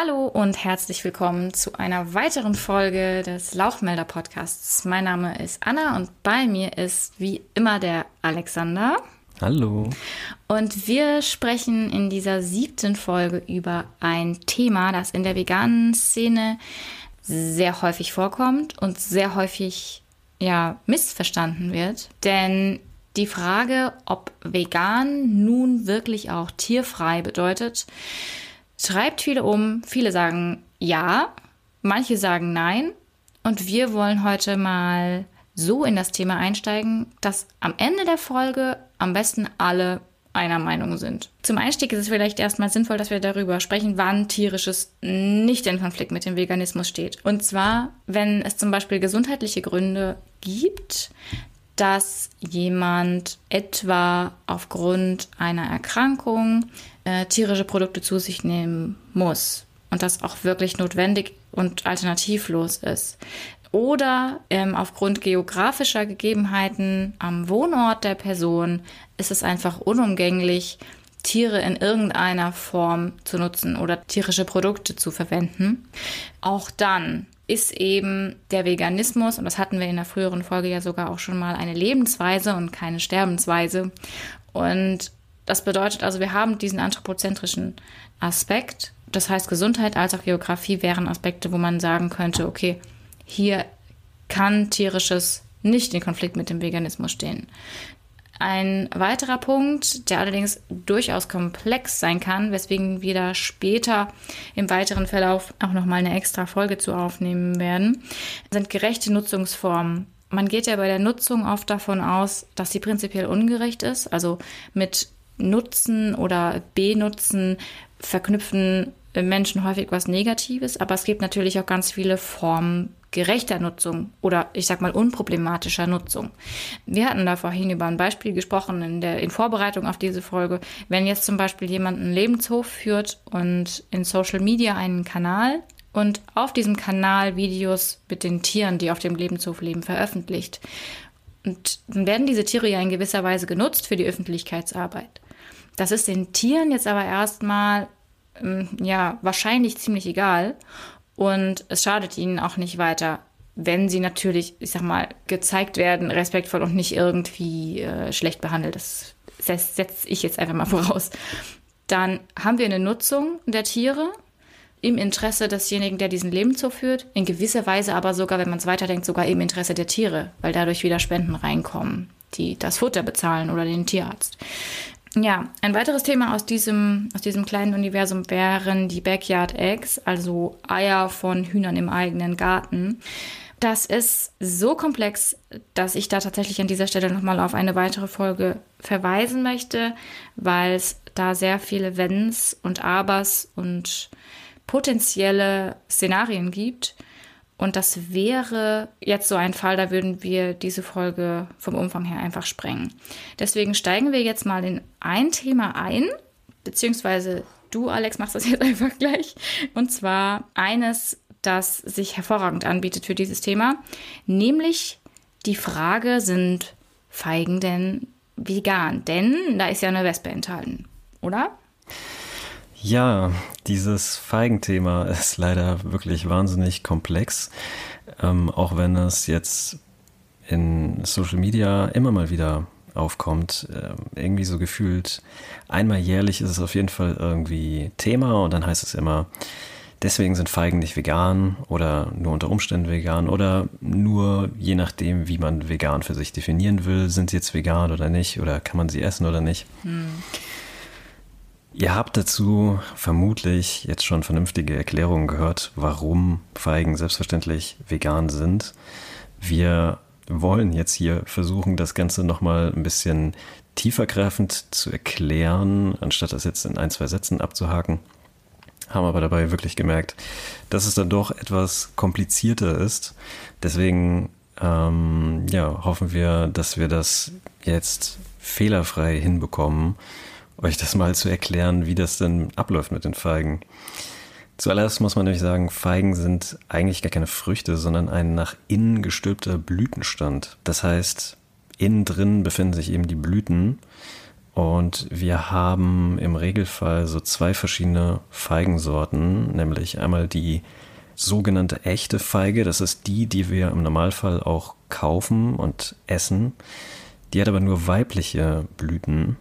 Hallo und herzlich willkommen zu einer weiteren Folge des Lauchmelder Podcasts. Mein Name ist Anna und bei mir ist wie immer der Alexander. Hallo. Und wir sprechen in dieser siebten Folge über ein Thema, das in der veganen Szene sehr häufig vorkommt und sehr häufig ja missverstanden wird. Denn die Frage, ob vegan nun wirklich auch tierfrei bedeutet, treibt viele um. Viele sagen ja, manche sagen nein. Und wir wollen heute mal so in das Thema einsteigen, dass am Ende der Folge am besten alle einer Meinung sind. Zum Einstieg ist es vielleicht erstmal sinnvoll, dass wir darüber sprechen, wann tierisches nicht in Konflikt mit dem Veganismus steht. Und zwar, wenn es zum Beispiel gesundheitliche Gründe gibt, dass jemand etwa aufgrund einer Erkrankung äh, tierische Produkte zu sich nehmen muss und das auch wirklich notwendig und alternativlos ist. Oder ähm, aufgrund geografischer Gegebenheiten am Wohnort der Person ist es einfach unumgänglich, Tiere in irgendeiner Form zu nutzen oder tierische Produkte zu verwenden. Auch dann ist eben der Veganismus, und das hatten wir in der früheren Folge ja sogar auch schon mal, eine Lebensweise und keine Sterbensweise. Und das bedeutet also, wir haben diesen anthropozentrischen Aspekt. Das heißt, Gesundheit als auch Geografie wären Aspekte, wo man sagen könnte, okay, hier kann tierisches nicht in Konflikt mit dem Veganismus stehen. Ein weiterer Punkt, der allerdings durchaus komplex sein kann, weswegen wir da später im weiteren Verlauf auch nochmal eine extra Folge zu aufnehmen werden, sind gerechte Nutzungsformen. Man geht ja bei der Nutzung oft davon aus, dass sie prinzipiell ungerecht ist, also mit Nutzen oder Benutzen verknüpfen Menschen häufig was Negatives, aber es gibt natürlich auch ganz viele Formen gerechter Nutzung oder ich sag mal unproblematischer Nutzung. Wir hatten da vorhin über ein Beispiel gesprochen in der in Vorbereitung auf diese Folge. Wenn jetzt zum Beispiel jemand einen Lebenshof führt und in Social Media einen Kanal und auf diesem Kanal Videos mit den Tieren, die auf dem Lebenshof leben, veröffentlicht. Und dann werden diese Tiere ja in gewisser Weise genutzt für die Öffentlichkeitsarbeit. Das ist den Tieren jetzt aber erstmal ähm, ja wahrscheinlich ziemlich egal und es schadet ihnen auch nicht weiter, wenn sie natürlich, ich sag mal, gezeigt werden, respektvoll und nicht irgendwie äh, schlecht behandelt. Das setze ich jetzt einfach mal voraus. Dann haben wir eine Nutzung der Tiere im Interesse desjenigen, der diesen Lebenshof führt, in gewisser Weise aber sogar, wenn man es weiterdenkt, sogar im Interesse der Tiere, weil dadurch wieder Spenden reinkommen, die das Futter bezahlen oder den Tierarzt. Ja, ein weiteres Thema aus diesem, aus diesem kleinen Universum wären die Backyard Eggs, also Eier von Hühnern im eigenen Garten. Das ist so komplex, dass ich da tatsächlich an dieser Stelle nochmal auf eine weitere Folge verweisen möchte, weil es da sehr viele Wenns und Abers und potenzielle Szenarien gibt. Und das wäre jetzt so ein Fall, da würden wir diese Folge vom Umfang her einfach sprengen. Deswegen steigen wir jetzt mal in ein Thema ein, beziehungsweise du, Alex, machst das jetzt einfach gleich. Und zwar eines, das sich hervorragend anbietet für dieses Thema, nämlich die Frage, sind Feigen denn vegan? Denn da ist ja eine Wespe enthalten, oder? Ja, dieses Feigenthema ist leider wirklich wahnsinnig komplex, ähm, auch wenn es jetzt in Social Media immer mal wieder aufkommt. Äh, irgendwie so gefühlt, einmal jährlich ist es auf jeden Fall irgendwie Thema und dann heißt es immer, deswegen sind Feigen nicht vegan oder nur unter Umständen vegan oder nur je nachdem, wie man vegan für sich definieren will, sind sie jetzt vegan oder nicht oder kann man sie essen oder nicht. Hm. Ihr habt dazu vermutlich jetzt schon vernünftige Erklärungen gehört, warum Feigen selbstverständlich vegan sind. Wir wollen jetzt hier versuchen, das Ganze nochmal ein bisschen tiefergreifend zu erklären, anstatt das jetzt in ein, zwei Sätzen abzuhaken. Haben aber dabei wirklich gemerkt, dass es dann doch etwas komplizierter ist. Deswegen ähm, ja, hoffen wir, dass wir das jetzt fehlerfrei hinbekommen euch das mal zu erklären, wie das denn abläuft mit den Feigen. Zuallererst muss man nämlich sagen, Feigen sind eigentlich gar keine Früchte, sondern ein nach innen gestülpter Blütenstand. Das heißt, innen drin befinden sich eben die Blüten Und wir haben im Regelfall so zwei verschiedene Feigensorten, nämlich einmal die sogenannte echte Feige, das ist die, die wir im Normalfall auch kaufen und essen. Die hat aber nur weibliche Blüten,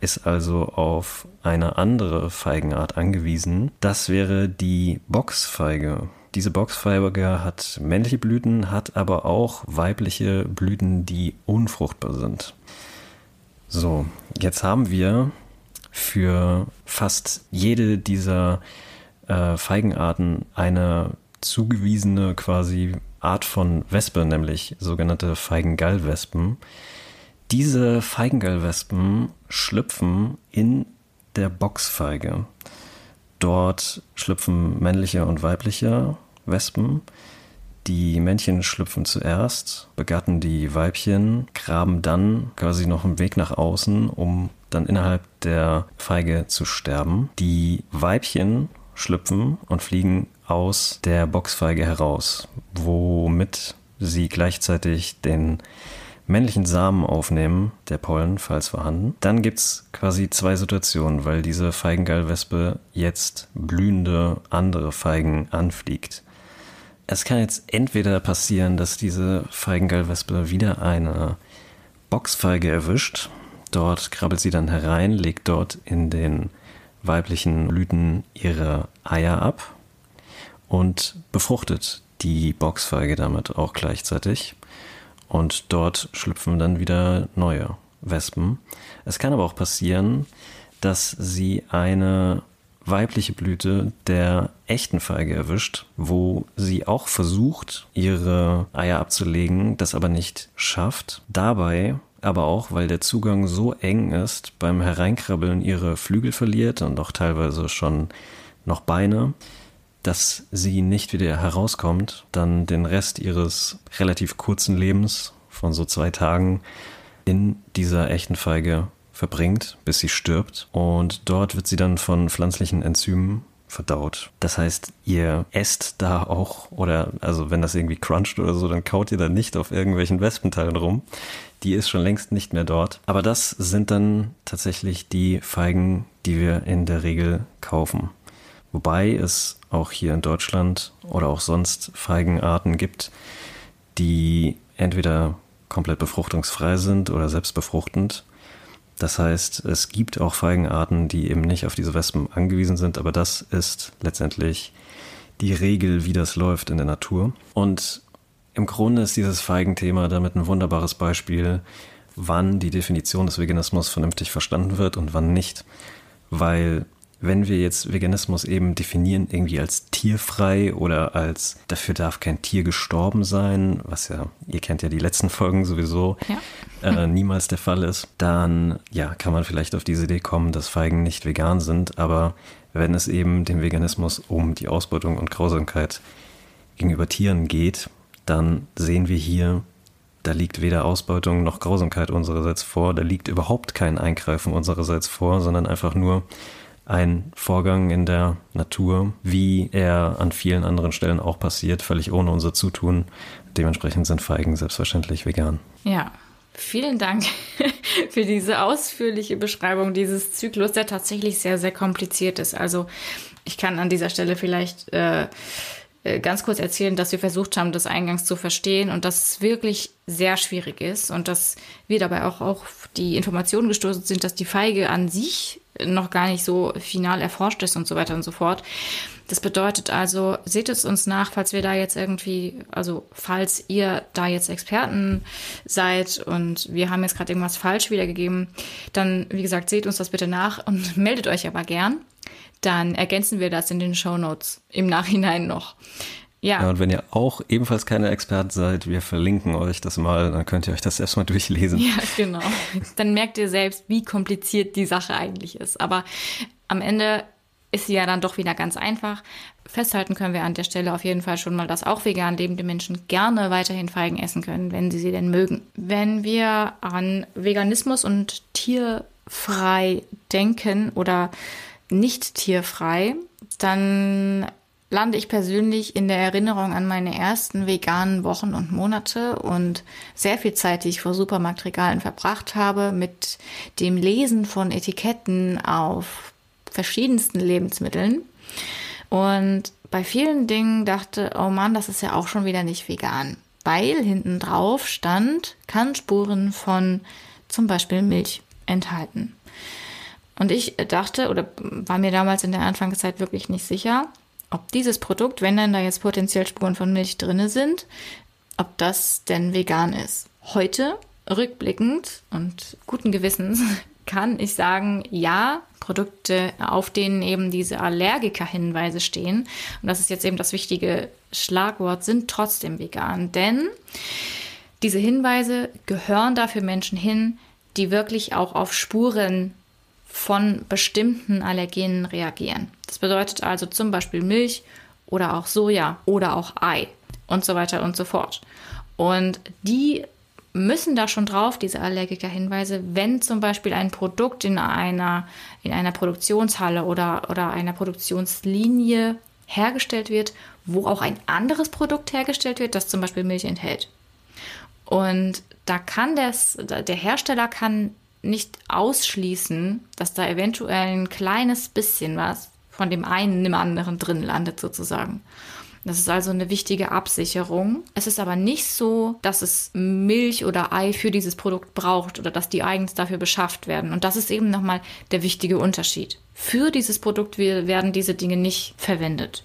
ist also auf eine andere Feigenart angewiesen. Das wäre die Boxfeige. Diese Boxfeige hat männliche Blüten, hat aber auch weibliche Blüten, die unfruchtbar sind. So, jetzt haben wir für fast jede dieser äh, Feigenarten eine zugewiesene quasi Art von Wespe, nämlich sogenannte Feigengallwespen. Diese Feigengallwespen schlüpfen in der Boxfeige. Dort schlüpfen männliche und weibliche Wespen. Die Männchen schlüpfen zuerst, begatten die Weibchen, graben dann quasi noch einen Weg nach außen, um dann innerhalb der Feige zu sterben. Die Weibchen schlüpfen und fliegen aus der Boxfeige heraus, womit sie gleichzeitig den männlichen Samen aufnehmen, der Pollen, falls vorhanden. Dann gibt es quasi zwei Situationen, weil diese Feigengallwespe jetzt blühende andere Feigen anfliegt. Es kann jetzt entweder passieren, dass diese Feigengallwespe wieder eine Boxfeige erwischt. Dort krabbelt sie dann herein, legt dort in den weiblichen Blüten ihre Eier ab und befruchtet die Boxfeige damit auch gleichzeitig. Und dort schlüpfen dann wieder neue Wespen. Es kann aber auch passieren, dass sie eine weibliche Blüte der echten Feige erwischt, wo sie auch versucht, ihre Eier abzulegen, das aber nicht schafft. Dabei aber auch, weil der Zugang so eng ist, beim Hereinkrabbeln ihre Flügel verliert und auch teilweise schon noch Beine, dass sie nicht wieder herauskommt, dann den Rest ihres relativ kurzen Lebens von so zwei Tagen in dieser echten Feige verbringt, bis sie stirbt. Und dort wird sie dann von pflanzlichen Enzymen verdaut. Das heißt, ihr esst da auch, oder also wenn das irgendwie cruncht oder so, dann kaut ihr da nicht auf irgendwelchen Wespenteilen rum. Die ist schon längst nicht mehr dort. Aber das sind dann tatsächlich die Feigen, die wir in der Regel kaufen. Wobei es auch hier in Deutschland oder auch sonst Feigenarten gibt, die entweder komplett befruchtungsfrei sind oder selbstbefruchtend das heißt, es gibt auch Feigenarten, die eben nicht auf diese Wespen angewiesen sind, aber das ist letztendlich die Regel, wie das läuft in der Natur. Und im Grunde ist dieses Feigenthema damit ein wunderbares Beispiel, wann die Definition des Veganismus vernünftig verstanden wird und wann nicht. Weil wenn wir jetzt Veganismus eben definieren, irgendwie als tierfrei oder als dafür darf kein Tier gestorben sein, was ja, ihr kennt ja die letzten Folgen sowieso, ja. äh, niemals der Fall ist, dann ja, kann man vielleicht auf diese Idee kommen, dass Feigen nicht vegan sind, aber wenn es eben dem Veganismus um die Ausbeutung und Grausamkeit gegenüber Tieren geht, dann sehen wir hier, da liegt weder Ausbeutung noch Grausamkeit unsererseits vor, da liegt überhaupt kein Eingreifen unsererseits vor, sondern einfach nur ein Vorgang in der Natur, wie er an vielen anderen Stellen auch passiert, völlig ohne unser Zutun. Dementsprechend sind Feigen selbstverständlich vegan. Ja, Vielen Dank für diese ausführliche Beschreibung dieses Zyklus, der tatsächlich sehr, sehr kompliziert ist. Also ich kann an dieser Stelle vielleicht äh, äh, ganz kurz erzählen, dass wir versucht haben, das eingangs zu verstehen und dass es wirklich sehr schwierig ist und dass wir dabei auch auf die Informationen gestoßen sind, dass die Feige an sich noch gar nicht so final erforscht ist und so weiter und so fort. Das bedeutet also, seht es uns nach, falls wir da jetzt irgendwie, also falls ihr da jetzt Experten seid und wir haben jetzt gerade irgendwas falsch wiedergegeben, dann, wie gesagt, seht uns das bitte nach und meldet euch aber gern. Dann ergänzen wir das in den Show Notes im Nachhinein noch. Ja. ja. Und wenn ihr auch ebenfalls keine Experten seid, wir verlinken euch das mal, dann könnt ihr euch das erstmal durchlesen. Ja, genau. Dann merkt ihr selbst, wie kompliziert die Sache eigentlich ist. Aber am Ende ist sie ja dann doch wieder ganz einfach. Festhalten können wir an der Stelle auf jeden Fall schon mal, dass auch vegan lebende Menschen gerne weiterhin Feigen essen können, wenn sie sie denn mögen. Wenn wir an Veganismus und tierfrei denken oder nicht tierfrei, dann lande ich persönlich in der Erinnerung an meine ersten veganen Wochen und Monate und sehr viel Zeit, die ich vor Supermarktregalen verbracht habe, mit dem Lesen von Etiketten auf verschiedensten Lebensmitteln. Und bei vielen Dingen dachte, oh Mann, das ist ja auch schon wieder nicht vegan. Weil hinten drauf stand, kann Spuren von zum Beispiel Milch enthalten. Und ich dachte oder war mir damals in der Anfangszeit wirklich nicht sicher, ob dieses Produkt, wenn dann da jetzt potenziell Spuren von Milch drinne sind, ob das denn vegan ist. Heute, rückblickend und guten Gewissens, kann ich sagen, ja, Produkte, auf denen eben diese Allergiker-Hinweise stehen, und das ist jetzt eben das wichtige Schlagwort, sind trotzdem vegan. Denn diese Hinweise gehören dafür Menschen hin, die wirklich auch auf Spuren von bestimmten Allergenen reagieren. Das bedeutet also zum Beispiel Milch oder auch Soja oder auch Ei und so weiter und so fort. Und die müssen da schon drauf, diese Allergiker-Hinweise, wenn zum Beispiel ein Produkt in einer, in einer Produktionshalle oder, oder einer Produktionslinie hergestellt wird, wo auch ein anderes Produkt hergestellt wird, das zum Beispiel Milch enthält. Und da kann das, der Hersteller kann nicht ausschließen, dass da eventuell ein kleines bisschen was von dem einen im anderen drin landet sozusagen. Das ist also eine wichtige Absicherung. Es ist aber nicht so, dass es Milch oder Ei für dieses Produkt braucht oder dass die eigens dafür beschafft werden. Und das ist eben nochmal der wichtige Unterschied. Für dieses Produkt werden diese Dinge nicht verwendet.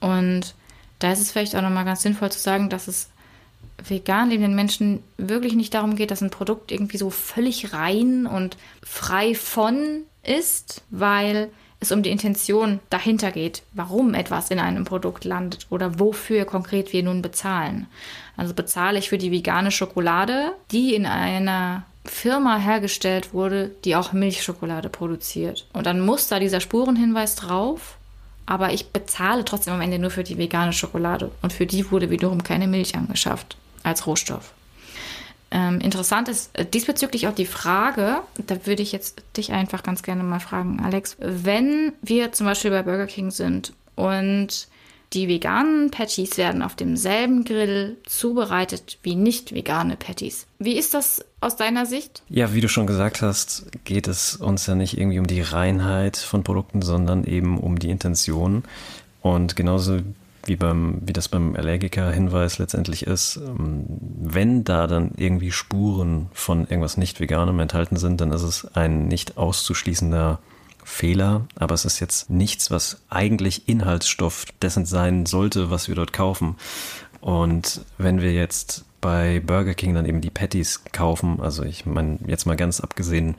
Und da ist es vielleicht auch nochmal ganz sinnvoll zu sagen, dass es vegan lebenden Menschen wirklich nicht darum geht, dass ein Produkt irgendwie so völlig rein und frei von ist, weil es um die Intention dahinter geht, warum etwas in einem Produkt landet oder wofür konkret wir nun bezahlen. Also bezahle ich für die vegane Schokolade, die in einer Firma hergestellt wurde, die auch Milchschokolade produziert. Und dann muss da dieser Spurenhinweis drauf, aber ich bezahle trotzdem am Ende nur für die vegane Schokolade. Und für die wurde wiederum keine Milch angeschafft als Rohstoff. Ähm, interessant ist äh, diesbezüglich auch die Frage, da würde ich jetzt dich einfach ganz gerne mal fragen, Alex, wenn wir zum Beispiel bei Burger King sind und die veganen Patties werden auf demselben Grill zubereitet wie nicht vegane Patties. Wie ist das aus deiner Sicht? Ja, wie du schon gesagt hast, geht es uns ja nicht irgendwie um die Reinheit von Produkten, sondern eben um die Intention. Und genauso wie, beim, wie das beim Allergiker-Hinweis letztendlich ist, ähm, wenn da dann irgendwie Spuren von irgendwas nicht Veganem enthalten sind, dann ist es ein nicht auszuschließender Fehler, aber es ist jetzt nichts, was eigentlich Inhaltsstoff dessen sein sollte, was wir dort kaufen. Und wenn wir jetzt bei Burger King dann eben die Patties kaufen, also ich meine jetzt mal ganz abgesehen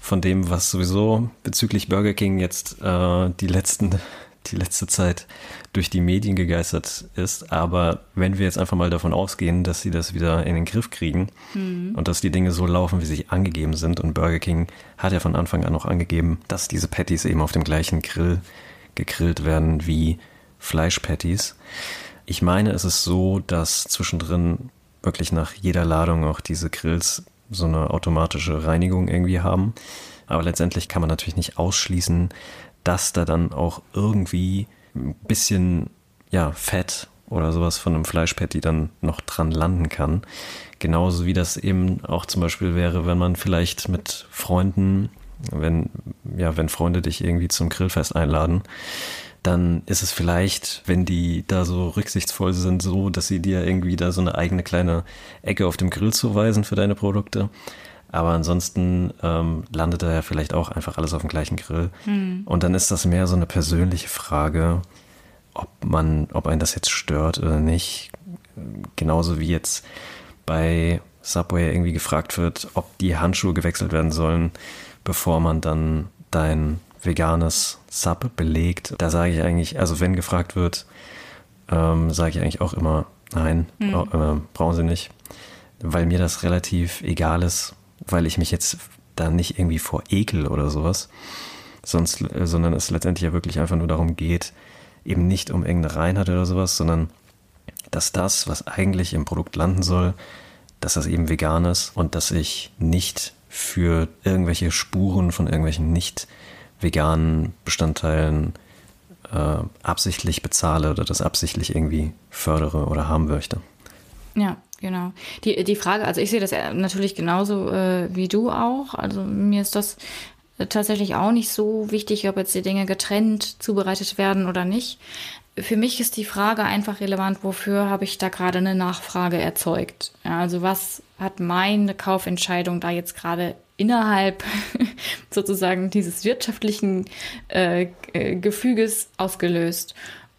von dem, was sowieso bezüglich Burger King jetzt äh, die letzten die letzte Zeit durch die Medien gegeistert ist. Aber wenn wir jetzt einfach mal davon ausgehen, dass sie das wieder in den Griff kriegen mhm. und dass die Dinge so laufen, wie sie angegeben sind, und Burger King hat ja von Anfang an auch angegeben, dass diese Patties eben auf dem gleichen Grill gegrillt werden wie Fleischpatties. Ich meine, es ist so, dass zwischendrin wirklich nach jeder Ladung auch diese Grills so eine automatische Reinigung irgendwie haben. Aber letztendlich kann man natürlich nicht ausschließen, dass da dann auch irgendwie ein bisschen ja, Fett oder sowas von einem Fleischpatty dann noch dran landen kann. Genauso wie das eben auch zum Beispiel wäre, wenn man vielleicht mit Freunden, wenn, ja, wenn Freunde dich irgendwie zum Grillfest einladen, dann ist es vielleicht, wenn die da so rücksichtsvoll sind, so, dass sie dir irgendwie da so eine eigene kleine Ecke auf dem Grill zuweisen für deine Produkte. Aber ansonsten ähm, landet da ja vielleicht auch einfach alles auf dem gleichen Grill. Mhm. Und dann ist das mehr so eine persönliche Frage, ob man, ob einen das jetzt stört oder nicht. Genauso wie jetzt bei Subway irgendwie gefragt wird, ob die Handschuhe gewechselt werden sollen, bevor man dann dein veganes Sub belegt. Da sage ich eigentlich, also wenn gefragt wird, ähm, sage ich eigentlich auch immer, nein, mhm. äh, brauchen sie nicht, weil mir das relativ egal ist, weil ich mich jetzt da nicht irgendwie vor Ekel oder sowas, sonst, äh, sondern es letztendlich ja wirklich einfach nur darum geht, eben nicht um irgendeine Reinheit oder sowas, sondern dass das, was eigentlich im Produkt landen soll, dass das eben vegan ist und dass ich nicht für irgendwelche Spuren von irgendwelchen nicht veganen Bestandteilen äh, absichtlich bezahle oder das absichtlich irgendwie fördere oder haben möchte. Ja, genau. Die, die Frage, also ich sehe das natürlich genauso äh, wie du auch. Also mir ist das tatsächlich auch nicht so wichtig, ob jetzt die Dinge getrennt zubereitet werden oder nicht. Für mich ist die Frage einfach relevant, wofür habe ich da gerade eine Nachfrage erzeugt? Ja, also was hat meine Kaufentscheidung da jetzt gerade innerhalb sozusagen dieses wirtschaftlichen äh, äh, Gefüges ausgelöst?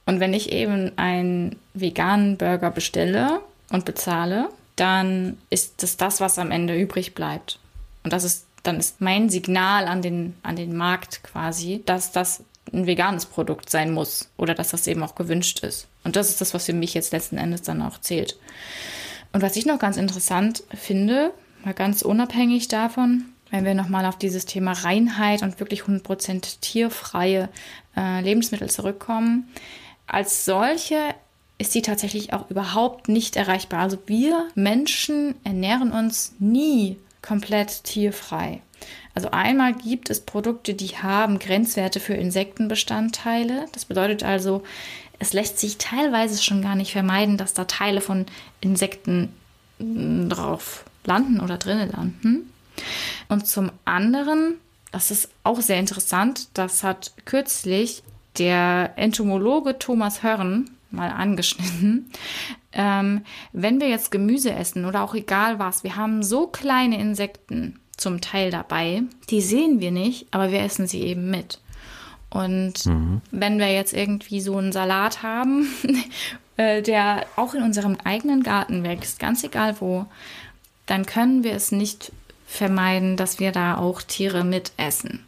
Und wenn ich eben einen veganen Burger bestelle und bezahle, dann ist das das, was am Ende übrig bleibt. Und das ist dann ist mein Signal an den, an den Markt quasi, dass das ein veganes Produkt sein muss oder dass das eben auch gewünscht ist. Und das ist das, was für mich jetzt letzten Endes dann auch zählt. Und was ich noch ganz interessant finde, mal ganz unabhängig davon, wenn wir nochmal auf dieses Thema Reinheit und wirklich 100% tierfreie äh, Lebensmittel zurückkommen, als solche ist sie tatsächlich auch überhaupt nicht erreichbar. Also wir Menschen ernähren uns nie komplett tierfrei. Also einmal gibt es Produkte, die haben Grenzwerte für Insektenbestandteile. Das bedeutet also, es lässt sich teilweise schon gar nicht vermeiden, dass da Teile von Insekten hm, drauf landen oder drinnen landen. Und zum anderen, das ist auch sehr interessant, das hat kürzlich der Entomologe Thomas Hörn mal angeschnitten. Ähm, wenn wir jetzt Gemüse essen oder auch egal was, wir haben so kleine Insekten zum Teil dabei, die sehen wir nicht, aber wir essen sie eben mit. Und mhm. wenn wir jetzt irgendwie so einen Salat haben, äh, der auch in unserem eigenen Garten wächst, ganz egal wo, dann können wir es nicht vermeiden, dass wir da auch Tiere mitessen.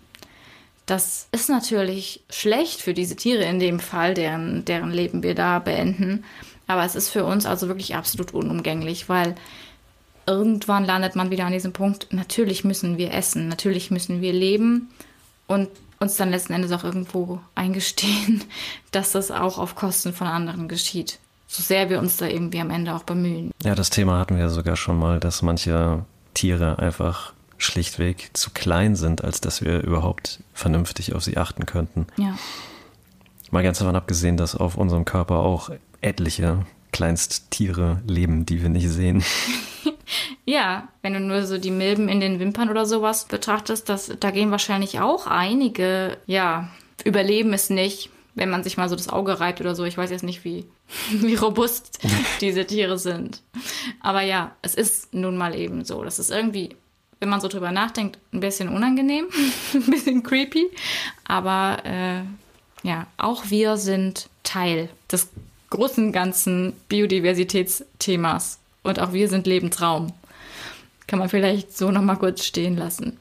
Das ist natürlich schlecht für diese Tiere in dem Fall, deren, deren Leben wir da beenden. Aber es ist für uns also wirklich absolut unumgänglich, weil irgendwann landet man wieder an diesem Punkt, natürlich müssen wir essen, natürlich müssen wir leben und uns dann letzten Endes auch irgendwo eingestehen, dass das auch auf Kosten von anderen geschieht. So sehr wir uns da irgendwie am Ende auch bemühen. Ja, das Thema hatten wir sogar schon mal, dass manche Tiere einfach schlichtweg zu klein sind, als dass wir überhaupt vernünftig auf sie achten könnten. Ja. Mal ganz davon abgesehen, dass auf unserem Körper auch etliche Kleinsttiere leben, die wir nicht sehen. ja, wenn du nur so die Milben in den Wimpern oder sowas betrachtest, das, da gehen wahrscheinlich auch einige, ja, überleben es nicht, wenn man sich mal so das Auge reibt oder so. Ich weiß jetzt nicht, wie, wie robust diese Tiere sind. Aber ja, es ist nun mal eben so. Das ist irgendwie wenn man so drüber nachdenkt, ein bisschen unangenehm, ein bisschen creepy. Aber äh, ja, auch wir sind Teil des großen ganzen Biodiversitätsthemas. Und auch wir sind Lebensraum. Kann man vielleicht so nochmal kurz stehen lassen.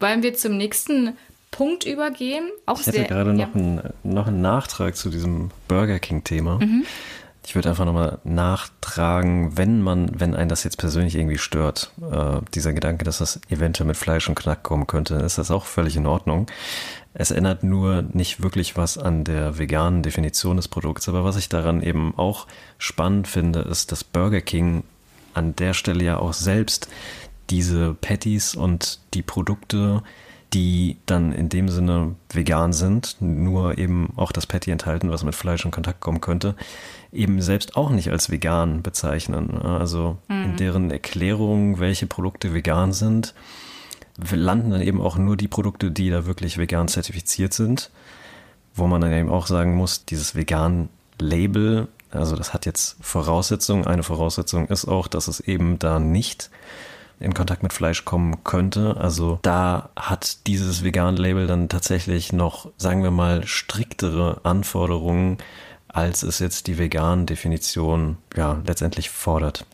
Wollen wir zum nächsten Punkt übergehen? Auch ich hätte sehr, gerade ja. noch, einen, noch einen Nachtrag zu diesem Burger King-Thema. Mhm. Ich würde einfach nochmal nachtragen, wenn man, wenn einen das jetzt persönlich irgendwie stört, äh, dieser Gedanke, dass das eventuell mit Fleisch und Knack kommen könnte, ist das auch völlig in Ordnung. Es ändert nur nicht wirklich was an der veganen Definition des Produkts. Aber was ich daran eben auch spannend finde, ist, dass Burger King an der Stelle ja auch selbst diese Patties und die Produkte die dann in dem Sinne vegan sind, nur eben auch das Patty enthalten, was mit Fleisch in Kontakt kommen könnte, eben selbst auch nicht als vegan bezeichnen. Also mhm. in deren Erklärung, welche Produkte vegan sind, landen dann eben auch nur die Produkte, die da wirklich vegan zertifiziert sind, wo man dann eben auch sagen muss, dieses vegan Label, also das hat jetzt Voraussetzungen. Eine Voraussetzung ist auch, dass es eben da nicht in Kontakt mit Fleisch kommen könnte. Also da hat dieses Vegan-Label dann tatsächlich noch, sagen wir mal, striktere Anforderungen, als es jetzt die Vegan-Definition ja letztendlich fordert.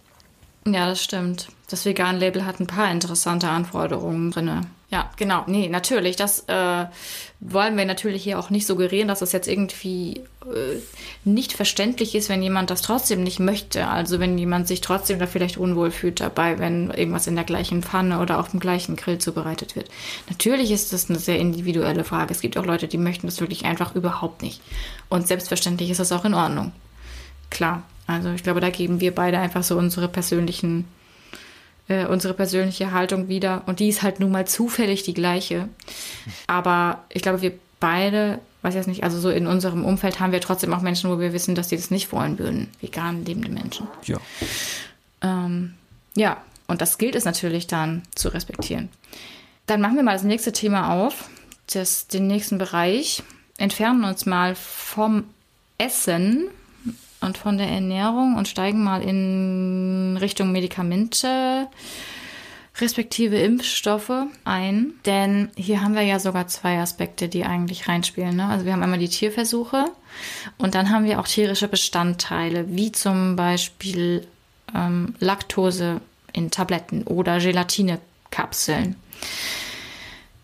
Ja, das stimmt. Das Vegan-Label hat ein paar interessante Anforderungen drin. Ja, genau. Nee, natürlich. Das äh, wollen wir natürlich hier auch nicht suggerieren, dass das jetzt irgendwie äh, nicht verständlich ist, wenn jemand das trotzdem nicht möchte. Also wenn jemand sich trotzdem da vielleicht unwohl fühlt dabei, wenn irgendwas in der gleichen Pfanne oder auf dem gleichen Grill zubereitet wird. Natürlich ist das eine sehr individuelle Frage. Es gibt auch Leute, die möchten das wirklich einfach überhaupt nicht. Und selbstverständlich ist das auch in Ordnung. Klar. Also ich glaube, da geben wir beide einfach so unsere persönlichen äh, unsere persönliche Haltung wieder. Und die ist halt nun mal zufällig die gleiche. Aber ich glaube, wir beide weiß jetzt nicht, also so in unserem Umfeld haben wir trotzdem auch Menschen, wo wir wissen, dass die das nicht wollen würden. Vegan lebende Menschen. Ja. Ähm, ja, und das gilt es natürlich dann zu respektieren. Dann machen wir mal das nächste Thema auf, das, den nächsten Bereich. Entfernen uns mal vom Essen und von der Ernährung und steigen mal in Richtung Medikamente respektive Impfstoffe ein. Denn hier haben wir ja sogar zwei Aspekte, die eigentlich reinspielen. Ne? Also wir haben einmal die Tierversuche und dann haben wir auch tierische Bestandteile, wie zum Beispiel ähm, Laktose in Tabletten oder Gelatinekapseln.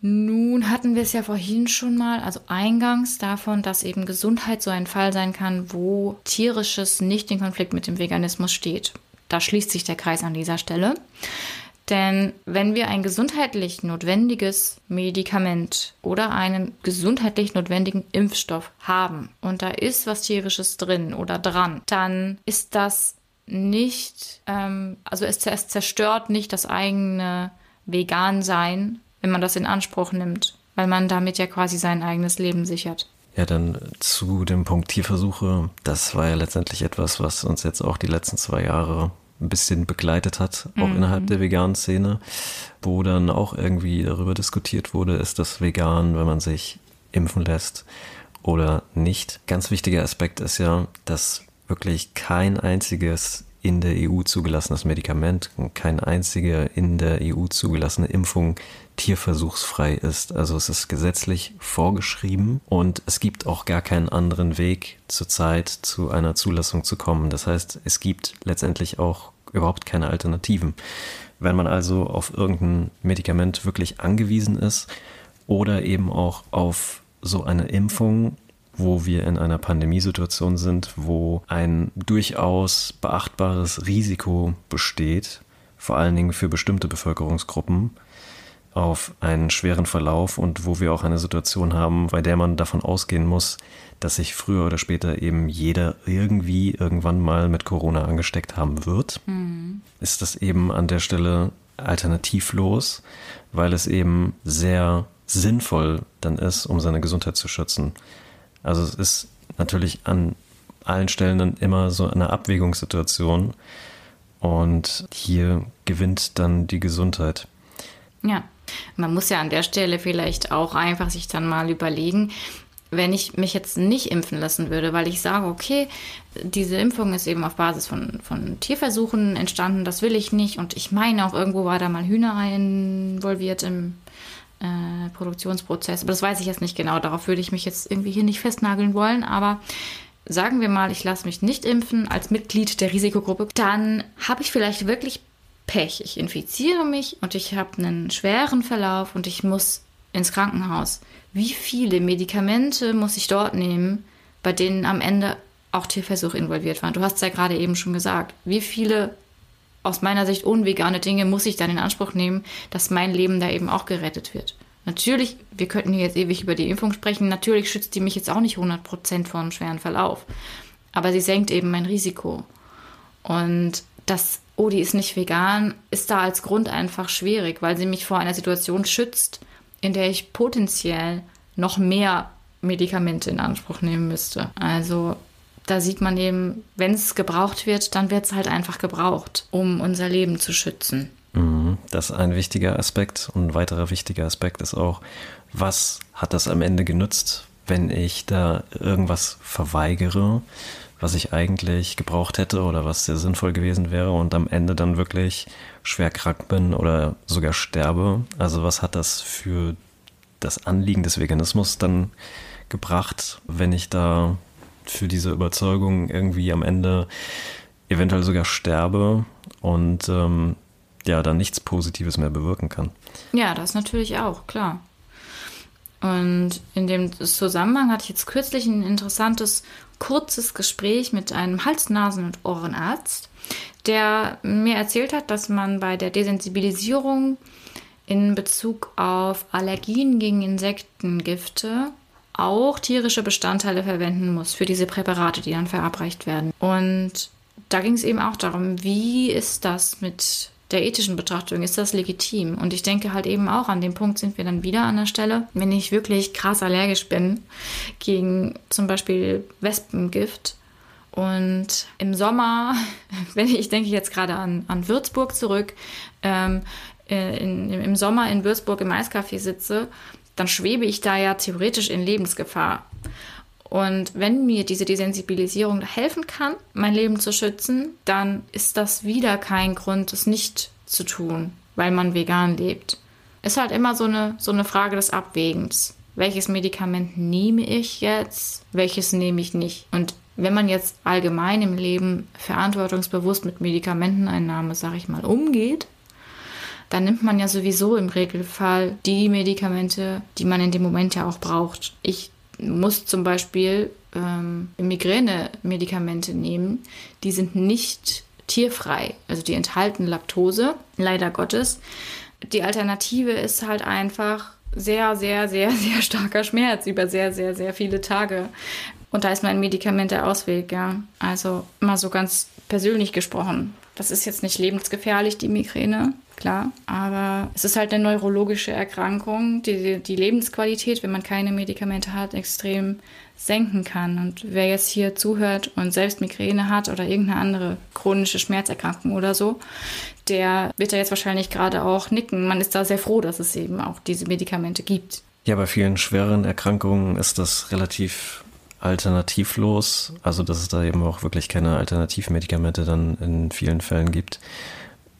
Nun hatten wir es ja vorhin schon mal, also eingangs davon, dass eben Gesundheit so ein Fall sein kann, wo tierisches nicht in Konflikt mit dem Veganismus steht. Da schließt sich der Kreis an dieser Stelle. Denn wenn wir ein gesundheitlich notwendiges Medikament oder einen gesundheitlich notwendigen Impfstoff haben und da ist was tierisches drin oder dran, dann ist das nicht, ähm, also es, es zerstört nicht das eigene Vegan-Sein, wenn man das in Anspruch nimmt, weil man damit ja quasi sein eigenes Leben sichert. Ja, dann zu dem Punkt Tierversuche. Das war ja letztendlich etwas, was uns jetzt auch die letzten zwei Jahre ein bisschen begleitet hat, auch mhm. innerhalb der veganen Szene, wo dann auch irgendwie darüber diskutiert wurde, ist das vegan, wenn man sich impfen lässt oder nicht. Ganz wichtiger Aspekt ist ja, dass wirklich kein einziges in der EU zugelassenes Medikament, keine einzige in der EU zugelassene Impfung tierversuchsfrei ist. Also es ist gesetzlich vorgeschrieben und es gibt auch gar keinen anderen Weg zurzeit zu einer Zulassung zu kommen. Das heißt, es gibt letztendlich auch überhaupt keine Alternativen. Wenn man also auf irgendein Medikament wirklich angewiesen ist oder eben auch auf so eine Impfung, wo wir in einer Pandemiesituation sind, wo ein durchaus beachtbares Risiko besteht, vor allen Dingen für bestimmte Bevölkerungsgruppen, auf einen schweren Verlauf und wo wir auch eine Situation haben, bei der man davon ausgehen muss, dass sich früher oder später eben jeder irgendwie irgendwann mal mit Corona angesteckt haben wird, mhm. ist das eben an der Stelle alternativlos, weil es eben sehr sinnvoll dann ist, um seine Gesundheit zu schützen. Also es ist natürlich an allen Stellen dann immer so eine Abwägungssituation und hier gewinnt dann die Gesundheit. Ja, man muss ja an der Stelle vielleicht auch einfach sich dann mal überlegen, wenn ich mich jetzt nicht impfen lassen würde, weil ich sage, okay, diese Impfung ist eben auf Basis von, von Tierversuchen entstanden, das will ich nicht. Und ich meine auch, irgendwo war da mal Hühner involviert im äh, Produktionsprozess. Aber das weiß ich jetzt nicht genau. Darauf würde ich mich jetzt irgendwie hier nicht festnageln wollen. Aber sagen wir mal, ich lasse mich nicht impfen als Mitglied der Risikogruppe, dann habe ich vielleicht wirklich Pech. Ich infiziere mich und ich habe einen schweren Verlauf und ich muss ins Krankenhaus. Wie viele Medikamente muss ich dort nehmen, bei denen am Ende auch Tierversuche involviert waren? Du hast es ja gerade eben schon gesagt. Wie viele aus meiner Sicht unvegane Dinge muss ich dann in Anspruch nehmen, dass mein Leben da eben auch gerettet wird? Natürlich, wir könnten hier jetzt ewig über die Impfung sprechen. Natürlich schützt die mich jetzt auch nicht 100% vor einem schweren Verlauf. Aber sie senkt eben mein Risiko. Und das, oh, die ist nicht vegan, ist da als Grund einfach schwierig, weil sie mich vor einer Situation schützt, in der ich potenziell noch mehr Medikamente in Anspruch nehmen müsste. Also da sieht man eben, wenn es gebraucht wird, dann wird es halt einfach gebraucht, um unser Leben zu schützen. Mhm, das ist ein wichtiger Aspekt. Und ein weiterer wichtiger Aspekt ist auch, was hat das am Ende genützt, wenn ich da irgendwas verweigere, was ich eigentlich gebraucht hätte oder was sehr sinnvoll gewesen wäre und am Ende dann wirklich schwer krank bin oder sogar sterbe. Also was hat das für das Anliegen des Veganismus dann gebracht, wenn ich da für diese Überzeugung irgendwie am Ende eventuell sogar sterbe und ähm, ja, dann nichts Positives mehr bewirken kann. Ja, das natürlich auch, klar. Und in dem Zusammenhang hatte ich jetzt kürzlich ein interessantes, kurzes Gespräch mit einem Hals-, Nasen- und Ohrenarzt, der mir erzählt hat, dass man bei der Desensibilisierung in Bezug auf Allergien gegen Insektengifte auch tierische Bestandteile verwenden muss für diese Präparate, die dann verabreicht werden. Und da ging es eben auch darum, wie ist das mit der ethischen Betrachtung ist das legitim. Und ich denke halt eben auch, an dem Punkt sind wir dann wieder an der Stelle, wenn ich wirklich krass allergisch bin gegen zum Beispiel Wespengift. Und im Sommer, wenn ich, denke jetzt gerade an, an Würzburg zurück, ähm, äh, in, im Sommer in Würzburg im Eiscafé sitze, dann schwebe ich da ja theoretisch in Lebensgefahr. Und wenn mir diese Desensibilisierung helfen kann, mein Leben zu schützen, dann ist das wieder kein Grund, es nicht zu tun, weil man vegan lebt. Ist halt immer so eine, so eine Frage des Abwägens. Welches Medikament nehme ich jetzt? Welches nehme ich nicht? Und wenn man jetzt allgemein im Leben verantwortungsbewusst mit Medikamenteneinnahme, sag ich mal, umgeht, dann nimmt man ja sowieso im Regelfall die Medikamente, die man in dem Moment ja auch braucht. Ich muss zum Beispiel ähm, Migräne-Medikamente nehmen, die sind nicht tierfrei. Also die enthalten Laktose, leider Gottes. Die Alternative ist halt einfach sehr, sehr, sehr, sehr starker Schmerz über sehr, sehr, sehr viele Tage. Und da ist mein Medikament der Ausweg, ja. Also mal so ganz persönlich gesprochen. Das ist jetzt nicht lebensgefährlich, die Migräne klar. Aber es ist halt eine neurologische Erkrankung, die die Lebensqualität, wenn man keine Medikamente hat, extrem senken kann. Und wer jetzt hier zuhört und selbst Migräne hat oder irgendeine andere chronische Schmerzerkrankung oder so, der wird da jetzt wahrscheinlich gerade auch nicken. Man ist da sehr froh, dass es eben auch diese Medikamente gibt. Ja, bei vielen schweren Erkrankungen ist das relativ alternativlos. Also, dass es da eben auch wirklich keine Alternativmedikamente dann in vielen Fällen gibt.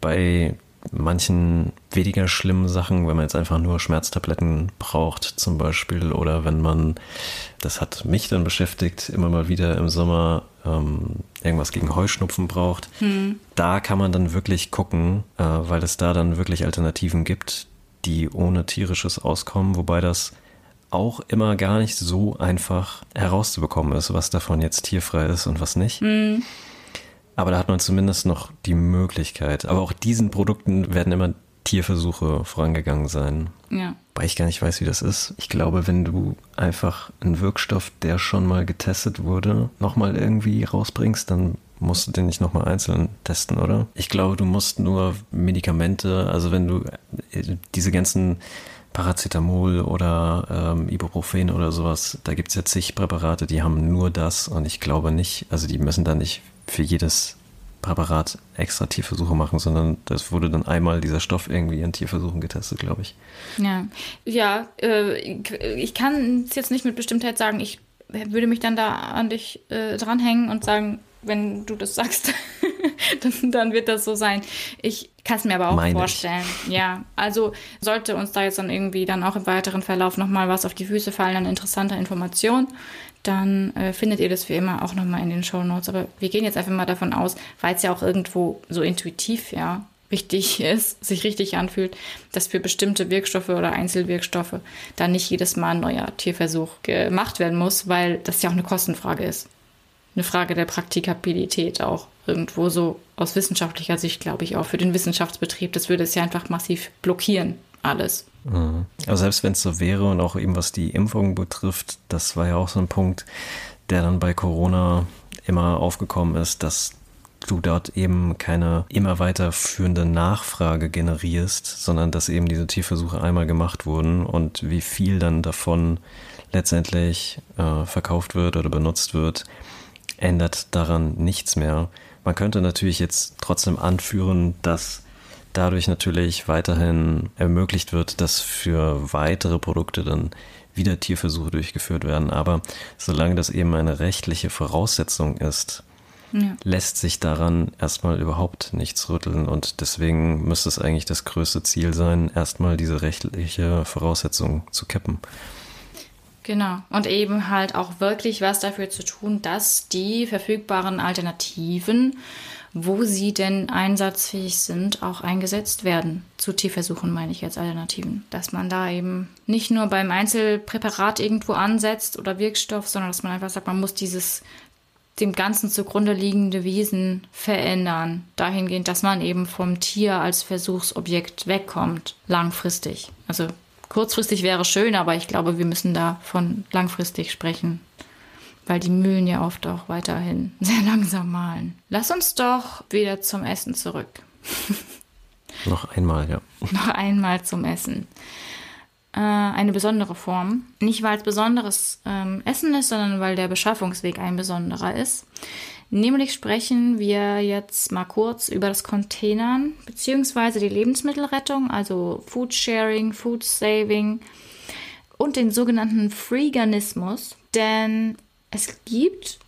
Bei manchen weniger schlimmen Sachen, wenn man jetzt einfach nur Schmerztabletten braucht zum Beispiel oder wenn man, das hat mich dann beschäftigt, immer mal wieder im Sommer ähm, irgendwas gegen Heuschnupfen braucht, hm. da kann man dann wirklich gucken, äh, weil es da dann wirklich Alternativen gibt, die ohne tierisches auskommen, wobei das auch immer gar nicht so einfach herauszubekommen ist, was davon jetzt tierfrei ist und was nicht. Hm. Aber da hat man zumindest noch die Möglichkeit. Aber auch diesen Produkten werden immer Tierversuche vorangegangen sein. Ja. Weil ich gar nicht weiß, wie das ist. Ich glaube, wenn du einfach einen Wirkstoff, der schon mal getestet wurde, nochmal irgendwie rausbringst, dann musst du den nicht nochmal einzeln testen, oder? Ich glaube, du musst nur Medikamente, also wenn du äh, diese ganzen Paracetamol oder ähm, Ibuprofen oder sowas, da gibt es ja zig Präparate, die haben nur das und ich glaube nicht, also die müssen da nicht für jedes Präparat extra Tierversuche machen, sondern das wurde dann einmal dieser Stoff irgendwie in Tierversuchen getestet, glaube ich. Ja, ja, äh, ich kann es jetzt nicht mit Bestimmtheit sagen. Ich würde mich dann da an dich äh, dranhängen und sagen, wenn du das sagst, dann, dann, wird das so sein. Ich kann es mir aber auch Meine vorstellen. Ich. Ja, also sollte uns da jetzt dann irgendwie dann auch im weiteren Verlauf nochmal was auf die Füße fallen an interessanter Information, dann äh, findet ihr das wie immer auch nochmal in den Show Notes. Aber wir gehen jetzt einfach mal davon aus, weil es ja auch irgendwo so intuitiv, ja, richtig ist, sich richtig anfühlt, dass für bestimmte Wirkstoffe oder Einzelwirkstoffe dann nicht jedes Mal ein neuer Tierversuch gemacht werden muss, weil das ja auch eine Kostenfrage ist. Eine Frage der Praktikabilität auch irgendwo so aus wissenschaftlicher Sicht, glaube ich, auch für den Wissenschaftsbetrieb. Das würde es ja einfach massiv blockieren, alles. Mhm. Also selbst wenn es so wäre und auch eben was die Impfung betrifft, das war ja auch so ein Punkt, der dann bei Corona immer aufgekommen ist, dass du dort eben keine immer weiterführende Nachfrage generierst, sondern dass eben diese Tierversuche einmal gemacht wurden und wie viel dann davon letztendlich äh, verkauft wird oder benutzt wird, ändert daran nichts mehr. Man könnte natürlich jetzt trotzdem anführen, dass dadurch natürlich weiterhin ermöglicht wird, dass für weitere Produkte dann wieder Tierversuche durchgeführt werden. Aber solange das eben eine rechtliche Voraussetzung ist, ja. lässt sich daran erstmal überhaupt nichts rütteln. Und deswegen müsste es eigentlich das größte Ziel sein, erstmal diese rechtliche Voraussetzung zu kippen. Genau. Und eben halt auch wirklich was dafür zu tun, dass die verfügbaren Alternativen wo sie denn einsatzfähig sind, auch eingesetzt werden. Zu Tierversuchen meine ich jetzt Alternativen. Dass man da eben nicht nur beim Einzelpräparat irgendwo ansetzt oder Wirkstoff, sondern dass man einfach sagt, man muss dieses dem Ganzen zugrunde liegende Wesen verändern. Dahingehend, dass man eben vom Tier als Versuchsobjekt wegkommt, langfristig. Also kurzfristig wäre schön, aber ich glaube, wir müssen da von langfristig sprechen weil die Mühlen ja oft auch weiterhin sehr langsam malen. Lass uns doch wieder zum Essen zurück. Noch einmal, ja. Noch einmal zum Essen. Äh, eine besondere Form. Nicht, weil es besonderes ähm, Essen ist, sondern weil der Beschaffungsweg ein besonderer ist. Nämlich sprechen wir jetzt mal kurz über das Containern bzw. die Lebensmittelrettung, also Food Sharing, Food Saving und den sogenannten Freeganismus. Denn es gibt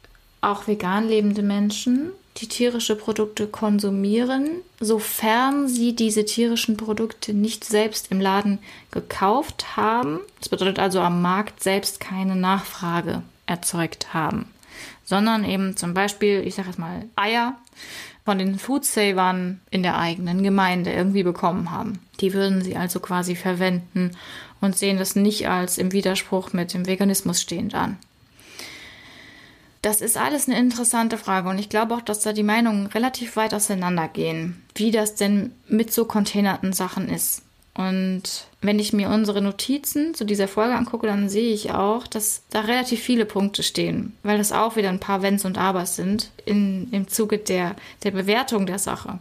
auch vegan lebende Menschen, die tierische Produkte konsumieren, sofern sie diese tierischen Produkte nicht selbst im Laden gekauft haben. Das bedeutet also am Markt selbst keine Nachfrage erzeugt haben sondern eben zum Beispiel, ich sage jetzt mal, Eier von den Foodsavern in der eigenen Gemeinde irgendwie bekommen haben. Die würden sie also quasi verwenden und sehen das nicht als im Widerspruch mit dem Veganismus stehend an. Das ist alles eine interessante Frage und ich glaube auch, dass da die Meinungen relativ weit auseinandergehen, wie das denn mit so containerten Sachen ist. Und wenn ich mir unsere Notizen zu dieser Folge angucke, dann sehe ich auch, dass da relativ viele Punkte stehen, weil das auch wieder ein paar Wenns und Abers sind in, im Zuge der, der Bewertung der Sache.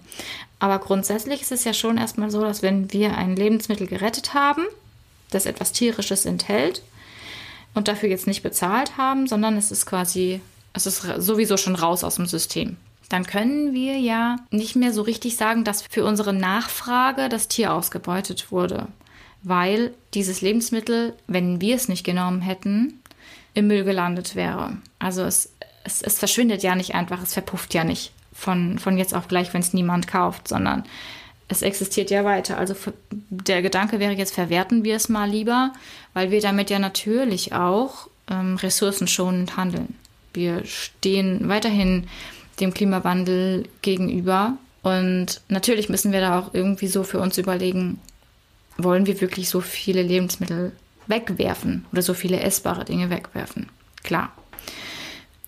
Aber grundsätzlich ist es ja schon erstmal so, dass wenn wir ein Lebensmittel gerettet haben, das etwas Tierisches enthält und dafür jetzt nicht bezahlt haben, sondern es ist quasi, es ist sowieso schon raus aus dem System dann können wir ja nicht mehr so richtig sagen, dass für unsere Nachfrage das Tier ausgebeutet wurde, weil dieses Lebensmittel, wenn wir es nicht genommen hätten, im Müll gelandet wäre. Also es, es, es verschwindet ja nicht einfach, es verpufft ja nicht von, von jetzt auf gleich, wenn es niemand kauft, sondern es existiert ja weiter. Also der Gedanke wäre jetzt, verwerten wir es mal lieber, weil wir damit ja natürlich auch ähm, ressourcenschonend handeln. Wir stehen weiterhin dem Klimawandel gegenüber. Und natürlich müssen wir da auch irgendwie so für uns überlegen, wollen wir wirklich so viele Lebensmittel wegwerfen oder so viele essbare Dinge wegwerfen? Klar.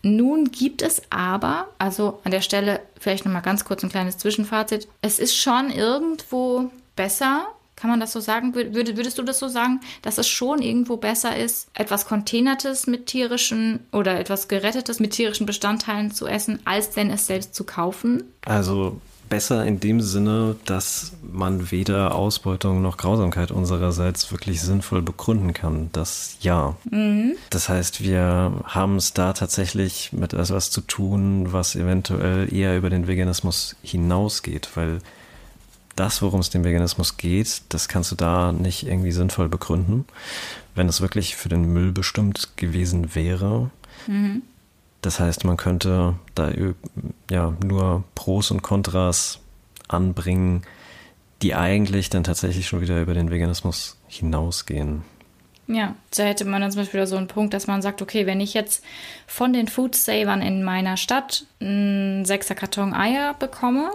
Nun gibt es aber, also an der Stelle vielleicht nochmal ganz kurz ein kleines Zwischenfazit, es ist schon irgendwo besser, kann man das so sagen? würdest du das so sagen, dass es schon irgendwo besser ist, etwas Containertes mit tierischen oder etwas Gerettetes mit tierischen Bestandteilen zu essen, als denn es selbst zu kaufen? Also besser in dem Sinne, dass man weder Ausbeutung noch Grausamkeit unsererseits wirklich sinnvoll begründen kann. Das ja. Mhm. Das heißt, wir haben es da tatsächlich mit etwas zu tun, was eventuell eher über den Veganismus hinausgeht, weil das, worum es dem Veganismus geht, das kannst du da nicht irgendwie sinnvoll begründen. Wenn es wirklich für den Müll bestimmt gewesen wäre, mhm. das heißt, man könnte da ja nur Pros und Kontras anbringen, die eigentlich dann tatsächlich schon wieder über den Veganismus hinausgehen. Ja, da hätte man dann zum Beispiel so einen Punkt, dass man sagt, okay, wenn ich jetzt von den Food Savern in meiner Stadt einen sechser Karton Eier bekomme,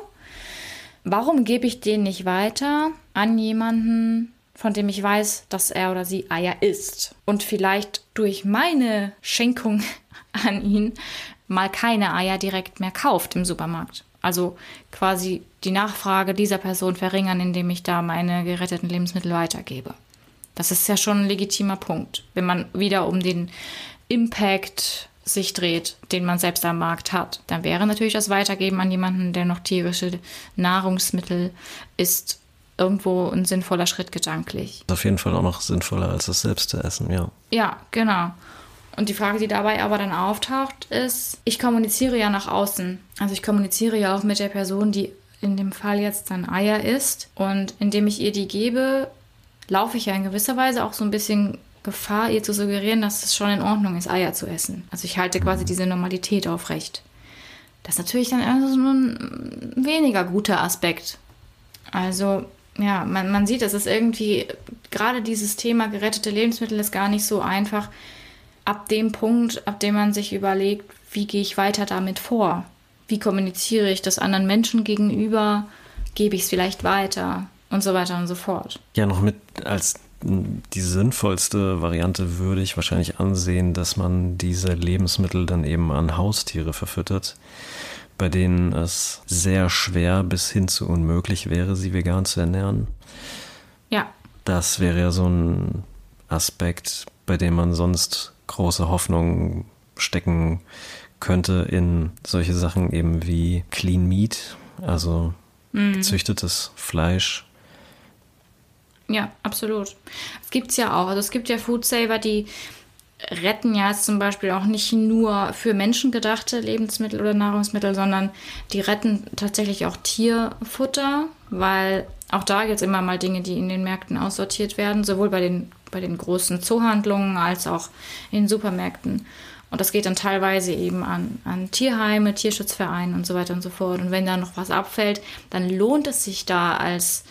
Warum gebe ich den nicht weiter an jemanden, von dem ich weiß, dass er oder sie Eier isst und vielleicht durch meine Schenkung an ihn mal keine Eier direkt mehr kauft im Supermarkt? Also quasi die Nachfrage dieser Person verringern, indem ich da meine geretteten Lebensmittel weitergebe. Das ist ja schon ein legitimer Punkt, wenn man wieder um den Impact sich dreht, den man selbst am Markt hat. Dann wäre natürlich das Weitergeben an jemanden, der noch tierische Nahrungsmittel isst, irgendwo ein sinnvoller Schritt gedanklich. Auf jeden Fall auch noch sinnvoller als das selbst zu essen, ja. Ja, genau. Und die Frage, die dabei aber dann auftaucht, ist, ich kommuniziere ja nach außen. Also ich kommuniziere ja auch mit der Person, die in dem Fall jetzt dann Eier isst. Und indem ich ihr die gebe, laufe ich ja in gewisser Weise auch so ein bisschen Gefahr, ihr zu suggerieren, dass es schon in Ordnung ist, Eier zu essen. Also ich halte quasi diese Normalität aufrecht. Das ist natürlich dann also ein weniger guter Aspekt. Also, ja, man, man sieht, es ist irgendwie, gerade dieses Thema gerettete Lebensmittel ist gar nicht so einfach ab dem Punkt, ab dem man sich überlegt, wie gehe ich weiter damit vor? Wie kommuniziere ich das anderen Menschen gegenüber? Gebe ich es vielleicht weiter? Und so weiter und so fort. Ja, noch mit als die sinnvollste Variante würde ich wahrscheinlich ansehen, dass man diese Lebensmittel dann eben an Haustiere verfüttert, bei denen es sehr schwer bis hin zu unmöglich wäre, sie vegan zu ernähren. Ja. Das wäre ja so ein Aspekt, bei dem man sonst große Hoffnung stecken könnte in solche Sachen eben wie Clean Meat, also mhm. gezüchtetes Fleisch Ja, absolut. Es gibt es ja auch. Also es gibt ja Foodsaver, die retten ja zum Beispiel auch nicht nur für Menschen gedachte Lebensmittel oder Nahrungsmittel, sondern die retten tatsächlich auch Tierfutter, weil auch da gibt es immer mal Dinge, die in den Märkten aussortiert werden, sowohl bei den, bei den großen Zoohandlungen als auch in Supermärkten. Und das geht dann teilweise eben an, an Tierheime, Tierschutzvereine und so weiter und so fort. Und wenn da noch was abfällt, dann lohnt es sich da als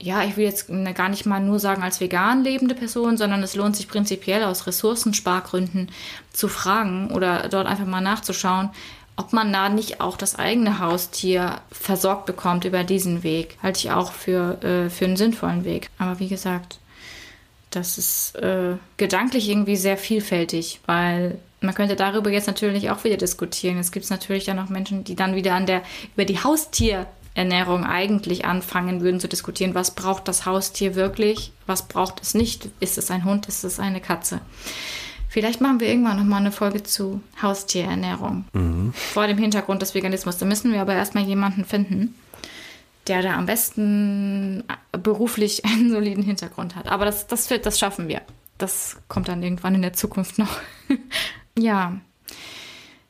ja, ich will jetzt gar nicht mal nur sagen als vegan lebende Person, sondern es lohnt sich prinzipiell aus Ressourcenspargründen zu fragen oder dort einfach mal nachzuschauen, ob man da nicht auch das eigene Haustier versorgt bekommt über diesen Weg. Halte ich auch für, äh, für einen sinnvollen Weg. Aber wie gesagt, das ist äh, gedanklich irgendwie sehr vielfältig, weil man könnte darüber jetzt natürlich auch wieder diskutieren. Es gibt natürlich dann noch Menschen, die dann wieder an der über die Haustier Ernährung eigentlich anfangen würden zu diskutieren, was braucht das Haustier wirklich, was braucht es nicht, ist es ein Hund, ist es eine Katze. Vielleicht machen wir irgendwann nochmal eine Folge zu Haustierernährung. Mhm. Vor dem Hintergrund des Veganismus. Da müssen wir aber erstmal jemanden finden, der da am besten beruflich einen soliden Hintergrund hat. Aber das, das, das schaffen wir. Das kommt dann irgendwann in der Zukunft noch. ja.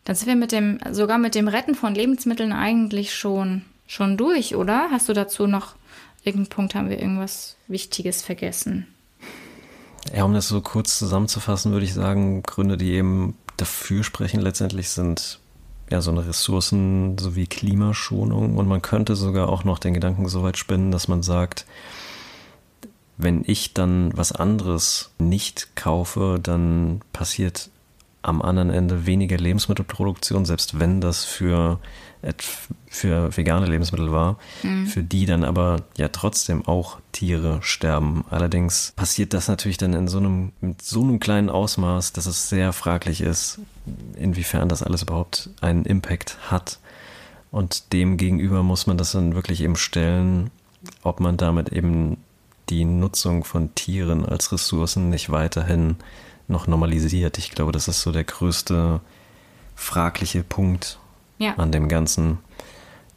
Dann sind wir mit dem, sogar mit dem Retten von Lebensmitteln eigentlich schon schon durch, oder? Hast du dazu noch irgendeinen Punkt, haben wir irgendwas Wichtiges vergessen? Ja, um das so kurz zusammenzufassen, würde ich sagen, Gründe, die eben dafür sprechen, letztendlich sind ja so eine Ressourcen sowie Klimaschonung. Und man könnte sogar auch noch den Gedanken so weit spinnen, dass man sagt, wenn ich dann was anderes nicht kaufe, dann passiert am anderen Ende weniger Lebensmittelproduktion, selbst wenn das für für vegane Lebensmittel war, mhm. für die dann aber ja trotzdem auch Tiere sterben. Allerdings passiert das natürlich dann in so einem, mit so einem kleinen Ausmaß, dass es sehr fraglich ist, inwiefern das alles überhaupt einen Impact hat. Und dem gegenüber muss man das dann wirklich eben stellen, ob man damit eben die Nutzung von Tieren als Ressourcen nicht weiterhin noch normalisiert. Ich glaube, das ist so der größte fragliche Punkt ja. an dem Ganzen,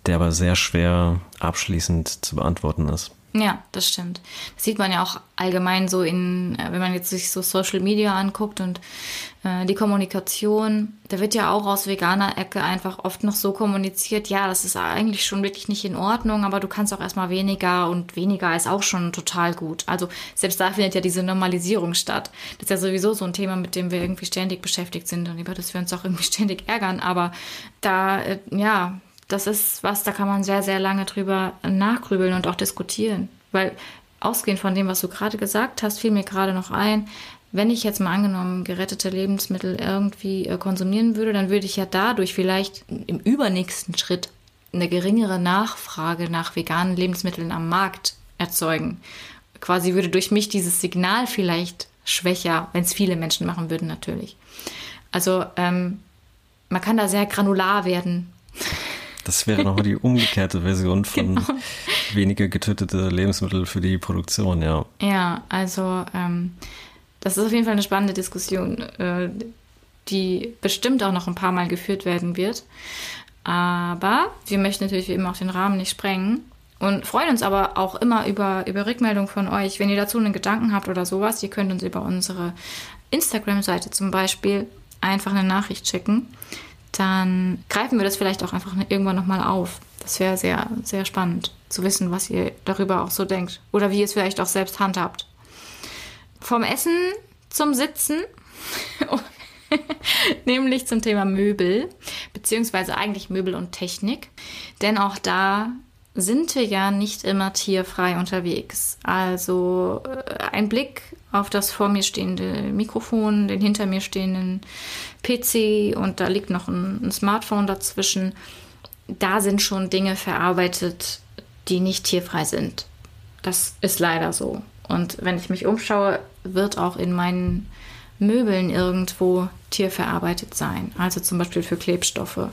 der aber sehr schwer abschließend zu beantworten ist. Ja, das stimmt. Das sieht man ja auch allgemein so in, äh, wenn man jetzt sich so Social Media anguckt und äh, die Kommunikation, da wird ja auch aus veganer Ecke einfach oft noch so kommuniziert, ja, das ist eigentlich schon wirklich nicht in Ordnung, aber du kannst auch erstmal weniger und weniger ist auch schon total gut. Also selbst da findet ja diese Normalisierung statt. Das ist ja sowieso so ein Thema, mit dem wir irgendwie ständig beschäftigt sind und über das wir uns auch irgendwie ständig ärgern, aber da, äh, ja, das ist was, da kann man sehr, sehr lange drüber nachgrübeln und auch diskutieren. Weil ausgehend von dem, was du gerade gesagt hast, fiel mir gerade noch ein, wenn ich jetzt mal angenommen gerettete Lebensmittel irgendwie äh, konsumieren würde, dann würde ich ja dadurch vielleicht im übernächsten Schritt eine geringere Nachfrage nach veganen Lebensmitteln am Markt erzeugen. Quasi würde durch mich dieses Signal vielleicht schwächer, wenn es viele Menschen machen würden, natürlich. Also ähm, man kann da sehr granular werden. Das wäre nochmal die umgekehrte Version von genau. weniger getötete Lebensmittel für die Produktion, ja. Ja, also ähm, das ist auf jeden Fall eine spannende Diskussion, äh, die bestimmt auch noch ein paar Mal geführt werden wird. Aber wir möchten natürlich wie immer auch den Rahmen nicht sprengen und freuen uns aber auch immer über, über Rückmeldung von euch. Wenn ihr dazu einen Gedanken habt oder sowas, ihr könnt uns über unsere Instagram-Seite zum Beispiel einfach eine Nachricht schicken dann greifen wir das vielleicht auch einfach irgendwann nochmal auf. Das wäre sehr, sehr spannend zu wissen, was ihr darüber auch so denkt. Oder wie ihr es vielleicht auch selbst handhabt. Vom Essen zum Sitzen, nämlich zum Thema Möbel, beziehungsweise eigentlich Möbel und Technik. Denn auch da sind wir ja nicht immer tierfrei unterwegs. Also äh, ein Blick auf das vor mir stehende Mikrofon, den hinter mir stehenden PC und da liegt noch ein, ein Smartphone dazwischen. Da sind schon Dinge verarbeitet, die nicht tierfrei sind. Das ist leider so. Und wenn ich mich umschaue, wird auch in meinen Möbeln irgendwo tierverarbeitet sein. Also zum Beispiel für Klebstoffe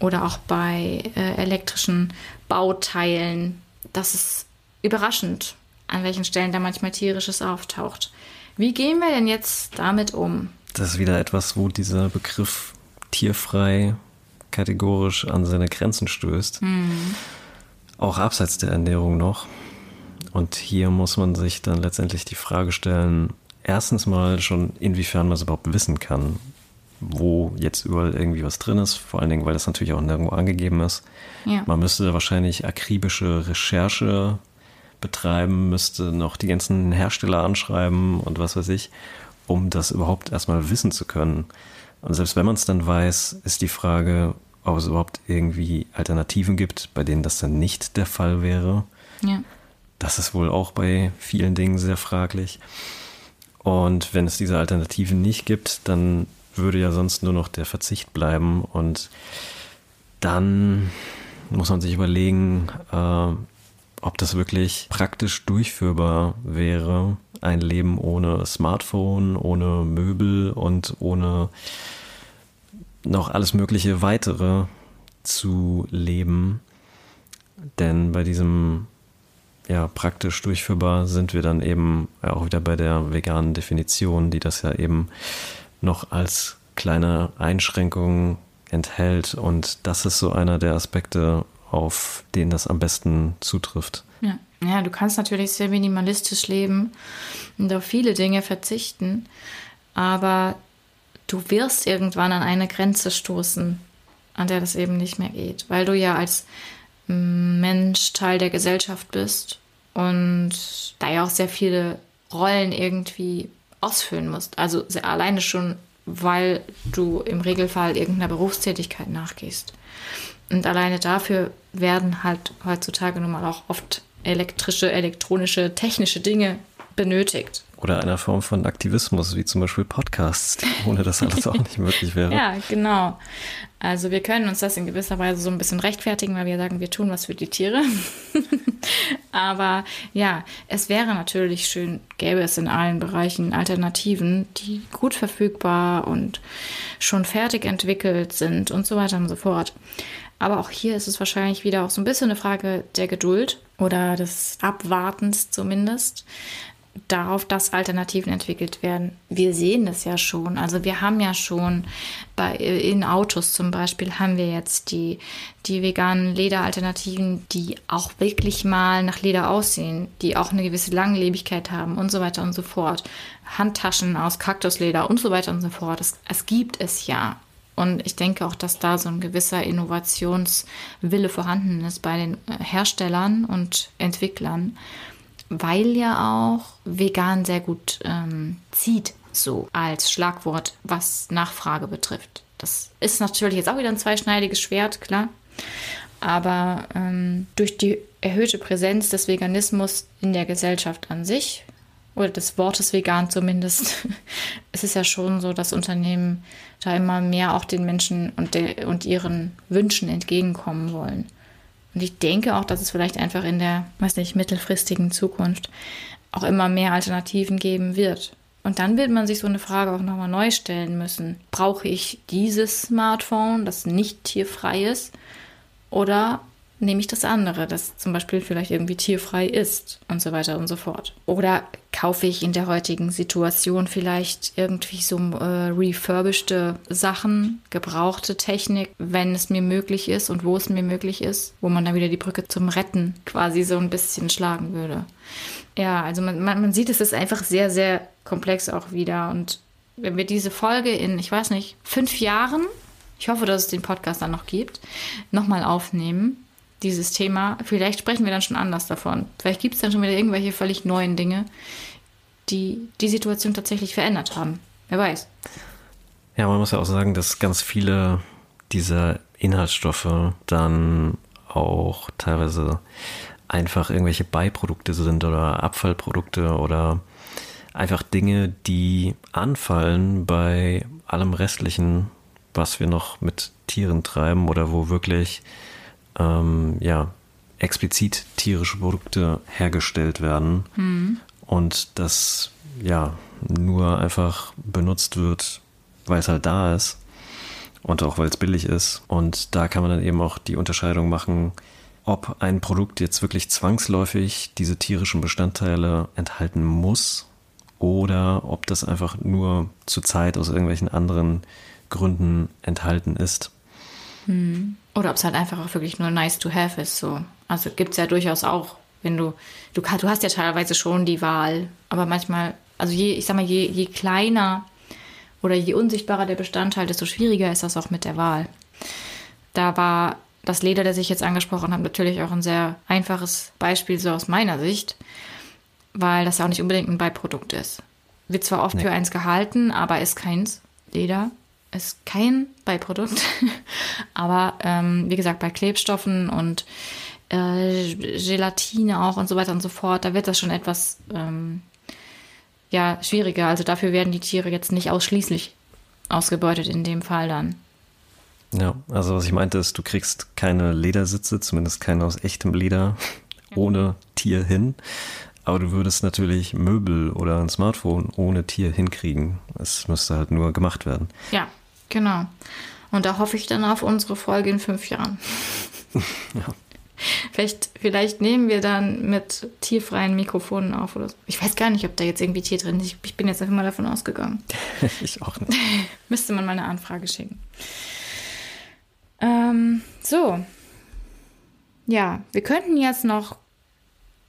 oder auch bei äh, elektrischen Bauteilen. Das ist überraschend, an welchen Stellen da manchmal tierisches auftaucht. Wie gehen wir denn jetzt damit um? Das ist wieder etwas, wo dieser Begriff tierfrei kategorisch an seine Grenzen stößt. Mhm. Auch abseits der Ernährung noch. Und hier muss man sich dann letztendlich die Frage stellen, erstens mal schon, inwiefern man es überhaupt wissen kann, wo jetzt überall irgendwie was drin ist, vor allen Dingen, weil das natürlich auch nirgendwo angegeben ist. Ja. Man müsste wahrscheinlich akribische Recherche betreiben, müsste noch die ganzen Hersteller anschreiben und was weiß ich, um das überhaupt erstmal wissen zu können. Und selbst wenn man es dann weiß, ist die Frage, ob es überhaupt irgendwie Alternativen gibt, bei denen das dann nicht der Fall wäre. Ja. Das ist wohl auch bei vielen Dingen sehr fraglich. Und wenn es diese Alternativen nicht gibt, dann würde ja sonst nur noch der Verzicht bleiben. Und dann muss man sich überlegen, äh, ob das wirklich praktisch durchführbar wäre, ein Leben ohne Smartphone, ohne Möbel und ohne noch alles mögliche weitere zu leben. Denn bei diesem ja praktisch durchführbar sind wir dann eben auch wieder bei der veganen Definition, die das ja eben noch als kleine Einschränkung enthält. Und das ist so einer der Aspekte, auf den das am besten zutrifft. Ja. ja, du kannst natürlich sehr minimalistisch leben und auf viele Dinge verzichten, aber du wirst irgendwann an eine Grenze stoßen, an der das eben nicht mehr geht, weil du ja als Mensch Teil der Gesellschaft bist und da ja auch sehr viele Rollen irgendwie ausfüllen musst. Also alleine schon, weil du im Regelfall irgendeiner Berufstätigkeit nachgehst. Und alleine dafür werden halt heutzutage nun mal auch oft elektrische, elektronische, technische Dinge benötigt. Oder einer Form von Aktivismus, wie zum Beispiel Podcasts, ohne das alles auch nicht möglich wäre. Ja, genau. Also wir können uns das in gewisser Weise so ein bisschen rechtfertigen, weil wir sagen, wir tun was für die Tiere. Aber ja, es wäre natürlich schön, gäbe es in allen Bereichen Alternativen, die gut verfügbar und schon fertig entwickelt sind und so weiter und so fort. Aber auch hier ist es wahrscheinlich wieder auch so ein bisschen eine Frage der Geduld oder des Abwartens zumindest darauf, dass Alternativen entwickelt werden. Wir sehen das ja schon. Also wir haben ja schon bei, in Autos zum Beispiel haben wir jetzt die, die veganen Lederalternativen, die auch wirklich mal nach Leder aussehen, die auch eine gewisse Langlebigkeit haben und so weiter und so fort. Handtaschen aus Kaktusleder und so weiter und so fort. Es, es gibt es ja. Und ich denke auch, dass da so ein gewisser Innovationswille vorhanden ist bei den Herstellern und Entwicklern weil ja auch vegan sehr gut ähm, zieht, so als Schlagwort, was Nachfrage betrifft. Das ist natürlich jetzt auch wieder ein zweischneidiges Schwert, klar. Aber ähm, durch die erhöhte Präsenz des Veganismus in der Gesellschaft an sich, oder des Wortes vegan zumindest, ist es ja schon so, dass Unternehmen da immer mehr auch den Menschen und, de und ihren Wünschen entgegenkommen wollen. Und ich denke auch, dass es vielleicht einfach in der, weiß nicht, mittelfristigen Zukunft auch immer mehr Alternativen geben wird. Und dann wird man sich so eine Frage auch nochmal neu stellen müssen. Brauche ich dieses Smartphone, das nicht tierfrei ist? Oder nehme ich das andere, das zum Beispiel vielleicht irgendwie tierfrei ist und so weiter und so fort. Oder kaufe ich in der heutigen Situation vielleicht irgendwie so äh, refurbischte Sachen, gebrauchte Technik, wenn es mir möglich ist und wo es mir möglich ist, wo man dann wieder die Brücke zum Retten quasi so ein bisschen schlagen würde. Ja, also man, man, man sieht, es ist einfach sehr, sehr komplex auch wieder. Und wenn wir diese Folge in, ich weiß nicht, fünf Jahren, ich hoffe, dass es den Podcast dann noch gibt, nochmal aufnehmen, dieses Thema. Vielleicht sprechen wir dann schon anders davon. Vielleicht gibt es dann schon wieder irgendwelche völlig neuen Dinge, die die Situation tatsächlich verändert haben. Wer weiß. Ja, man muss ja auch sagen, dass ganz viele dieser Inhaltsstoffe dann auch teilweise einfach irgendwelche Beiprodukte sind oder Abfallprodukte oder einfach Dinge, die anfallen bei allem Restlichen, was wir noch mit Tieren treiben oder wo wirklich ähm, ja, explizit tierische Produkte hergestellt werden mhm. und das ja nur einfach benutzt wird, weil es halt da ist und auch weil es billig ist. Und da kann man dann eben auch die Unterscheidung machen, ob ein Produkt jetzt wirklich zwangsläufig diese tierischen Bestandteile enthalten muss oder ob das einfach nur zur Zeit aus irgendwelchen anderen Gründen enthalten ist. Hm. Oder ob es halt einfach auch wirklich nur nice to have ist. So. Also gibt es ja durchaus auch wenn du, du, du hast ja teilweise schon die Wahl, aber manchmal, also je, ich sag mal, je, je kleiner oder je unsichtbarer der Bestandteil, desto schwieriger ist das auch mit der Wahl. Da war das Leder, das ich jetzt angesprochen habe, natürlich auch ein sehr einfaches Beispiel so aus meiner Sicht, weil das ja auch nicht unbedingt ein Beiprodukt ist. Wird zwar oft nee. für eins gehalten, aber ist keins. Leder ist kein Beiprodukt. aber ähm, wie gesagt, bei Klebstoffen und äh, Gelatine auch und so weiter und so fort, da wird das schon etwas ähm, ja, schwieriger. Also dafür werden die Tiere jetzt nicht ausschließlich ausgebeutet in dem Fall dann. Ja, also was ich meinte ist, du kriegst keine Ledersitze, zumindest keine aus echtem Leder, ohne Tier hin. Aber du würdest natürlich Möbel oder ein Smartphone ohne Tier hinkriegen. Es müsste halt nur gemacht werden. Ja, genau. Und da hoffe ich dann auf unsere Folge in fünf Jahren. ja. Vielleicht, vielleicht nehmen wir dann mit tierfreien Mikrofonen auf oder so. Ich weiß gar nicht, ob da jetzt irgendwie Tier drin ist. Ich, ich bin jetzt einfach mal davon ausgegangen. ich auch nicht. Müsste man mal eine Anfrage schicken. Ähm, so. Ja, wir könnten jetzt noch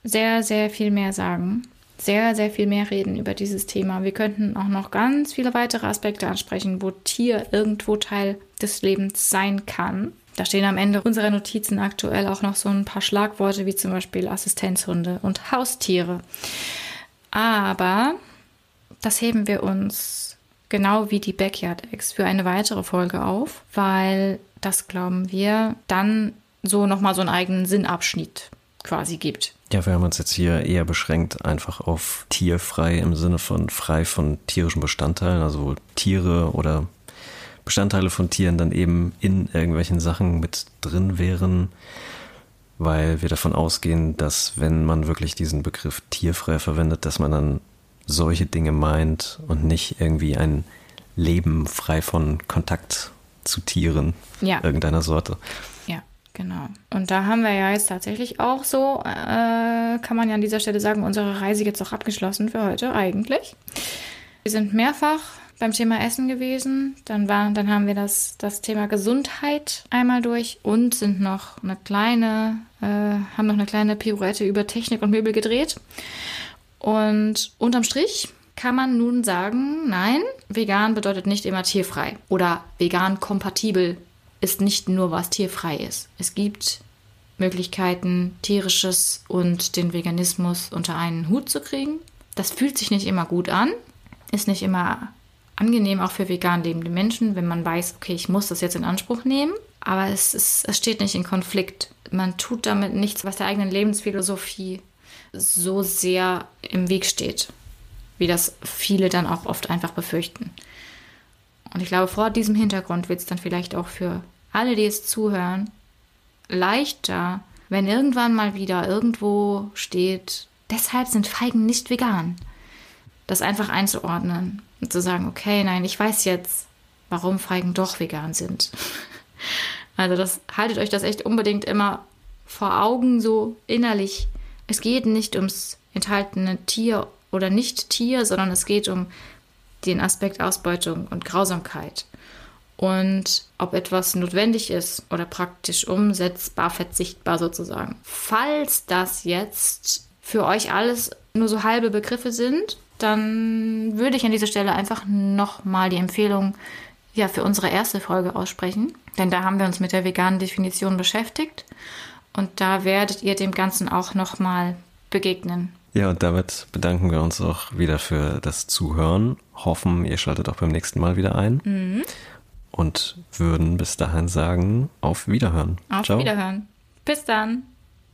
sehr, sehr viel mehr sagen. Sehr, sehr viel mehr reden über dieses Thema. Wir könnten auch noch ganz viele weitere Aspekte ansprechen, wo Tier irgendwo Teil des Lebens sein kann. Da stehen am Ende unserer Notizen aktuell auch noch so ein paar Schlagworte wie zum Beispiel Assistenzhunde und Haustiere. Aber das heben wir uns genau wie die Backyard Eggs für eine weitere Folge auf, weil das glauben wir dann so nochmal so einen eigenen Sinnabschnitt quasi gibt. Ja, wir haben uns jetzt hier eher beschränkt einfach auf tierfrei im Sinne von frei von tierischen Bestandteilen, also Tiere oder Bestandteile von Tieren dann eben in irgendwelchen Sachen mit drin wären, weil wir davon ausgehen, dass wenn man wirklich diesen Begriff tierfrei verwendet, dass man dann solche Dinge meint und nicht irgendwie ein Leben frei von Kontakt zu Tieren ja. irgendeiner Sorte. Genau. Und da haben wir ja jetzt tatsächlich auch so, äh, kann man ja an dieser Stelle sagen, unsere Reise jetzt auch abgeschlossen für heute eigentlich. Wir sind mehrfach beim Thema Essen gewesen. Dann, war, dann haben wir das, das Thema Gesundheit einmal durch und sind noch eine kleine, äh, haben noch eine kleine Pirouette über Technik und Möbel gedreht. Und unterm Strich kann man nun sagen, nein, vegan bedeutet nicht immer tierfrei. Oder vegan kompatibel ist nicht nur, was tierfrei ist. Es gibt Möglichkeiten, tierisches und den Veganismus unter einen Hut zu kriegen. Das fühlt sich nicht immer gut an, ist nicht immer angenehm auch für vegan lebende Menschen, wenn man weiß, okay, ich muss das jetzt in Anspruch nehmen. Aber es, ist, es steht nicht in Konflikt. Man tut damit nichts, was der eigenen Lebensphilosophie so sehr im Weg steht, wie das viele dann auch oft einfach befürchten. Und ich glaube, vor diesem Hintergrund wird es dann vielleicht auch für alle, die es zuhören, leichter, wenn irgendwann mal wieder irgendwo steht, deshalb sind Feigen nicht vegan. Das einfach einzuordnen und zu sagen, okay, nein, ich weiß jetzt, warum Feigen doch vegan sind. Also das haltet euch das echt unbedingt immer vor Augen so innerlich. Es geht nicht ums enthaltene Tier oder nicht Tier, sondern es geht um den Aspekt Ausbeutung und Grausamkeit. Und ob etwas notwendig ist oder praktisch umsetzbar, verzichtbar sozusagen. Falls das jetzt für euch alles nur so halbe Begriffe sind, dann würde ich an dieser Stelle einfach nochmal die Empfehlung ja, für unsere erste Folge aussprechen. Denn da haben wir uns mit der veganen Definition beschäftigt. Und da werdet ihr dem Ganzen auch nochmal begegnen. Ja, und damit bedanken wir uns auch wieder für das Zuhören. Hoffen, ihr schaltet auch beim nächsten Mal wieder ein. Mhm. Und würden bis dahin sagen, auf Wiederhören. Auf Ciao. Wiederhören. Bis dann.